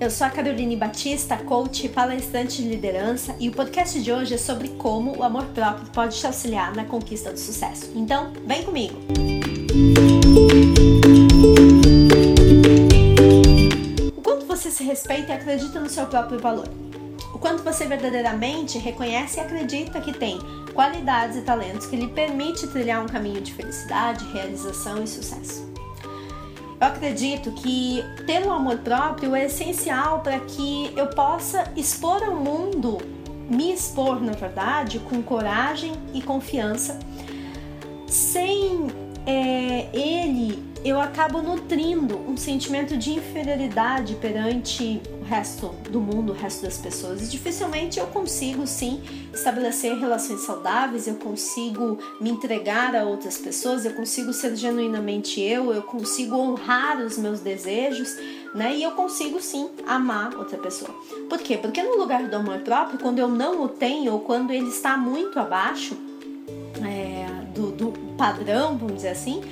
Eu sou a Caroline Batista, coach e palestrante de liderança, e o podcast de hoje é sobre como o amor próprio pode te auxiliar na conquista do sucesso. Então, vem comigo! O quanto você se respeita e acredita no seu próprio valor? O quanto você verdadeiramente reconhece e acredita que tem qualidades e talentos que lhe permite trilhar um caminho de felicidade, realização e sucesso? Eu acredito que ter um amor próprio é essencial para que eu possa expor ao mundo, me expor, na verdade, com coragem e confiança, sem é, ele eu acabo nutrindo um sentimento de inferioridade perante o resto do mundo, o resto das pessoas. E dificilmente eu consigo, sim, estabelecer relações saudáveis, eu consigo me entregar a outras pessoas, eu consigo ser genuinamente eu, eu consigo honrar os meus desejos, né? E eu consigo, sim, amar outra pessoa. Por quê? Porque no lugar do amor próprio, quando eu não o tenho ou quando ele está muito abaixo é, do, do padrão, vamos dizer assim,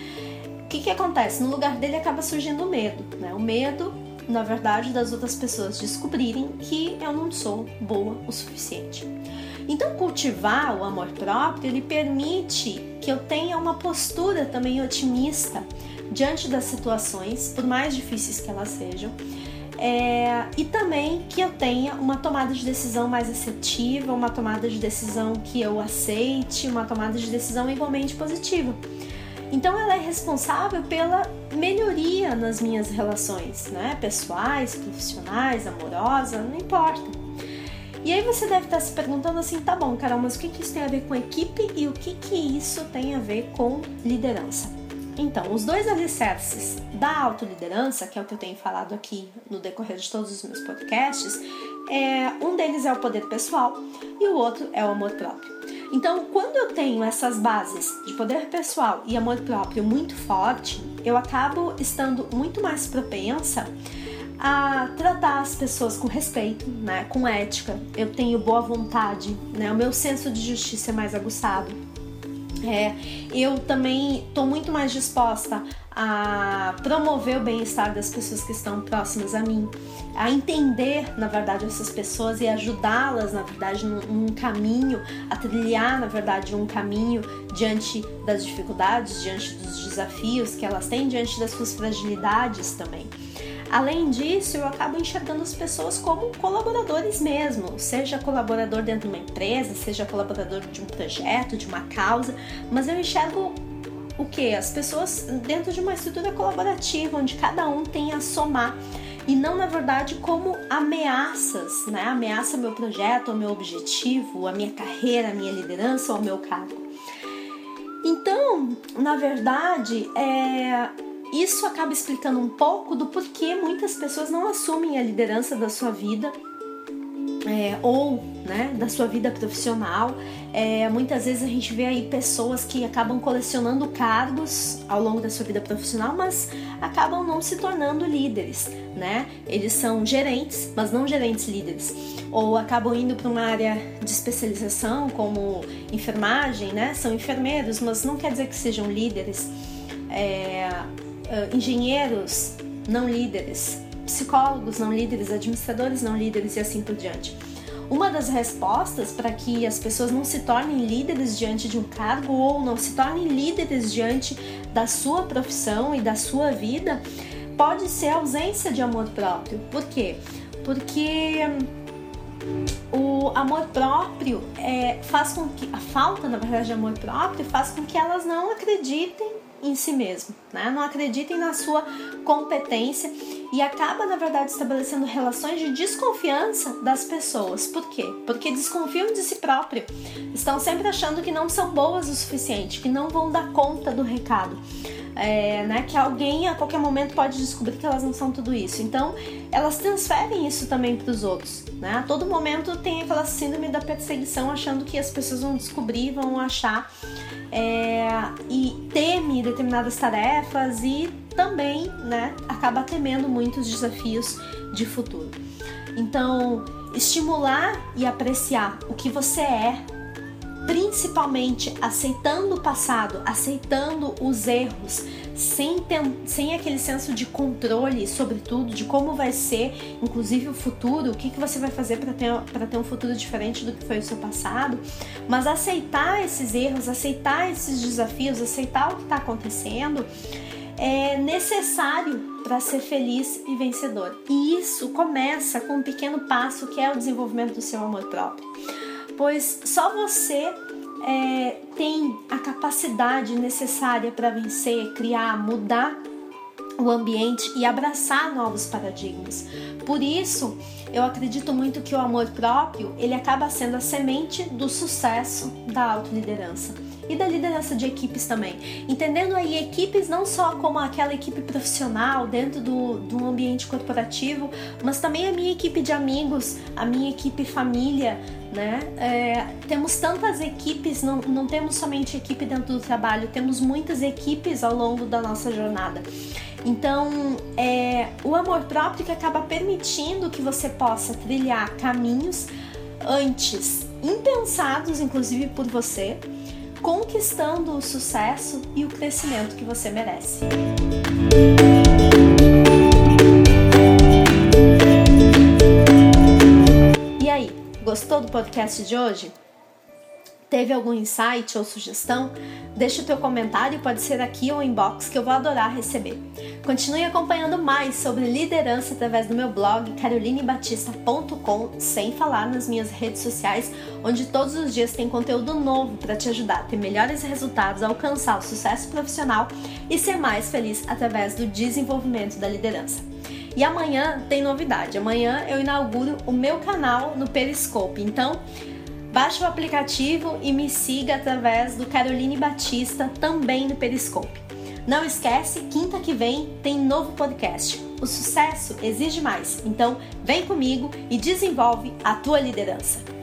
o que, que acontece? No lugar dele acaba surgindo o medo, né? O medo, na verdade, das outras pessoas descobrirem que eu não sou boa o suficiente. Então, cultivar o amor próprio, ele permite que eu tenha uma postura também otimista diante das situações, por mais difíceis que elas sejam, é, e também que eu tenha uma tomada de decisão mais assertiva, uma tomada de decisão que eu aceite, uma tomada de decisão igualmente positiva. Então ela é responsável pela melhoria nas minhas relações, né? Pessoais, profissionais, amorosas, não importa. E aí você deve estar se perguntando assim, tá bom, Carol, mas o que, que isso tem a ver com equipe e o que, que isso tem a ver com liderança? Então, os dois alicerces da autoliderança, que é o que eu tenho falado aqui no decorrer de todos os meus podcasts, é, um deles é o poder pessoal e o outro é o amor próprio. Então, quando eu tenho essas bases de poder pessoal e amor próprio muito forte, eu acabo estando muito mais propensa a tratar as pessoas com respeito, né, com ética. Eu tenho boa vontade, né, o meu senso de justiça é mais aguçado. É, eu também estou muito mais disposta a promover o bem-estar das pessoas que estão próximas a mim, a entender, na verdade, essas pessoas e ajudá-las, na verdade, num, num, caminho, a trilhar, na verdade, um caminho diante das dificuldades, diante dos desafios que elas têm, diante das suas fragilidades também. Além disso, eu acabo enxergando as pessoas como colaboradores mesmo, seja colaborador dentro de uma empresa, seja colaborador de um projeto, de uma causa, mas eu enxergo o que? As pessoas dentro de uma estrutura colaborativa, onde cada um tem a somar e não na verdade como ameaças, né? Ameaça meu projeto, o meu objetivo, a minha carreira, a minha liderança ou o meu cargo. Então, na verdade, é, isso acaba explicando um pouco do porquê muitas pessoas não assumem a liderança da sua vida é, ou né, da sua vida profissional. É, muitas vezes a gente vê aí pessoas que acabam colecionando cargos ao longo da sua vida profissional, mas acabam não se tornando líderes, né? Eles são gerentes, mas não gerentes líderes, ou acabam indo para uma área de especialização como enfermagem, né? São enfermeiros, mas não quer dizer que sejam líderes. É, engenheiros não líderes, psicólogos não líderes, administradores não líderes e assim por diante. Uma das respostas para que as pessoas não se tornem líderes diante de um cargo ou não se tornem líderes diante da sua profissão e da sua vida pode ser a ausência de amor próprio. Por quê? Porque o amor próprio é, faz com que a falta, na verdade, de amor próprio faz com que elas não acreditem em si mesmo, né? não acreditem na sua competência e acaba, na verdade, estabelecendo relações de desconfiança das pessoas. Por quê? Porque desconfiam de si próprio, estão sempre achando que não são boas o suficiente, que não vão dar conta do recado. É, né, que alguém a qualquer momento pode descobrir que elas não são tudo isso. Então, elas transferem isso também para os outros. Né? A todo momento tem aquela síndrome da perseguição, achando que as pessoas vão descobrir, vão achar é, e teme determinadas tarefas e também né, acaba temendo muitos desafios de futuro. Então, estimular e apreciar o que você é principalmente aceitando o passado, aceitando os erros, sem, sem aquele senso de controle sobre tudo, de como vai ser, inclusive o futuro, o que, que você vai fazer para ter, ter um futuro diferente do que foi o seu passado, mas aceitar esses erros, aceitar esses desafios, aceitar o que está acontecendo é necessário para ser feliz e vencedor. E isso começa com um pequeno passo que é o desenvolvimento do seu amor próprio. Pois só você é, tem capacidade necessária para vencer, criar, mudar o ambiente e abraçar novos paradigmas. Por isso, eu acredito muito que o amor próprio ele acaba sendo a semente do sucesso da autoliderança e da liderança de equipes também. Entendendo aí equipes não só como aquela equipe profissional dentro do, do ambiente corporativo, mas também a minha equipe de amigos, a minha equipe família, né? É, temos tantas equipes, não, não temos somente equipe dentro do trabalho, temos muitas equipes ao longo da nossa jornada. Então, é o amor próprio que acaba permitindo que você possa trilhar caminhos antes impensados, inclusive por você, conquistando o sucesso e o crescimento que você merece. E aí, gostou do podcast de hoje? Teve algum insight ou sugestão? Deixe o teu comentário, pode ser aqui ou inbox que eu vou adorar receber. Continue acompanhando mais sobre liderança através do meu blog carolinebatista.com, sem falar nas minhas redes sociais, onde todos os dias tem conteúdo novo para te ajudar a ter melhores resultados, alcançar o sucesso profissional e ser mais feliz através do desenvolvimento da liderança. E amanhã tem novidade. Amanhã eu inauguro o meu canal no Periscope. Então, Baixe o aplicativo e me siga através do Caroline Batista, também no Periscope. Não esquece, quinta que vem tem novo podcast. O sucesso exige mais, então vem comigo e desenvolve a tua liderança.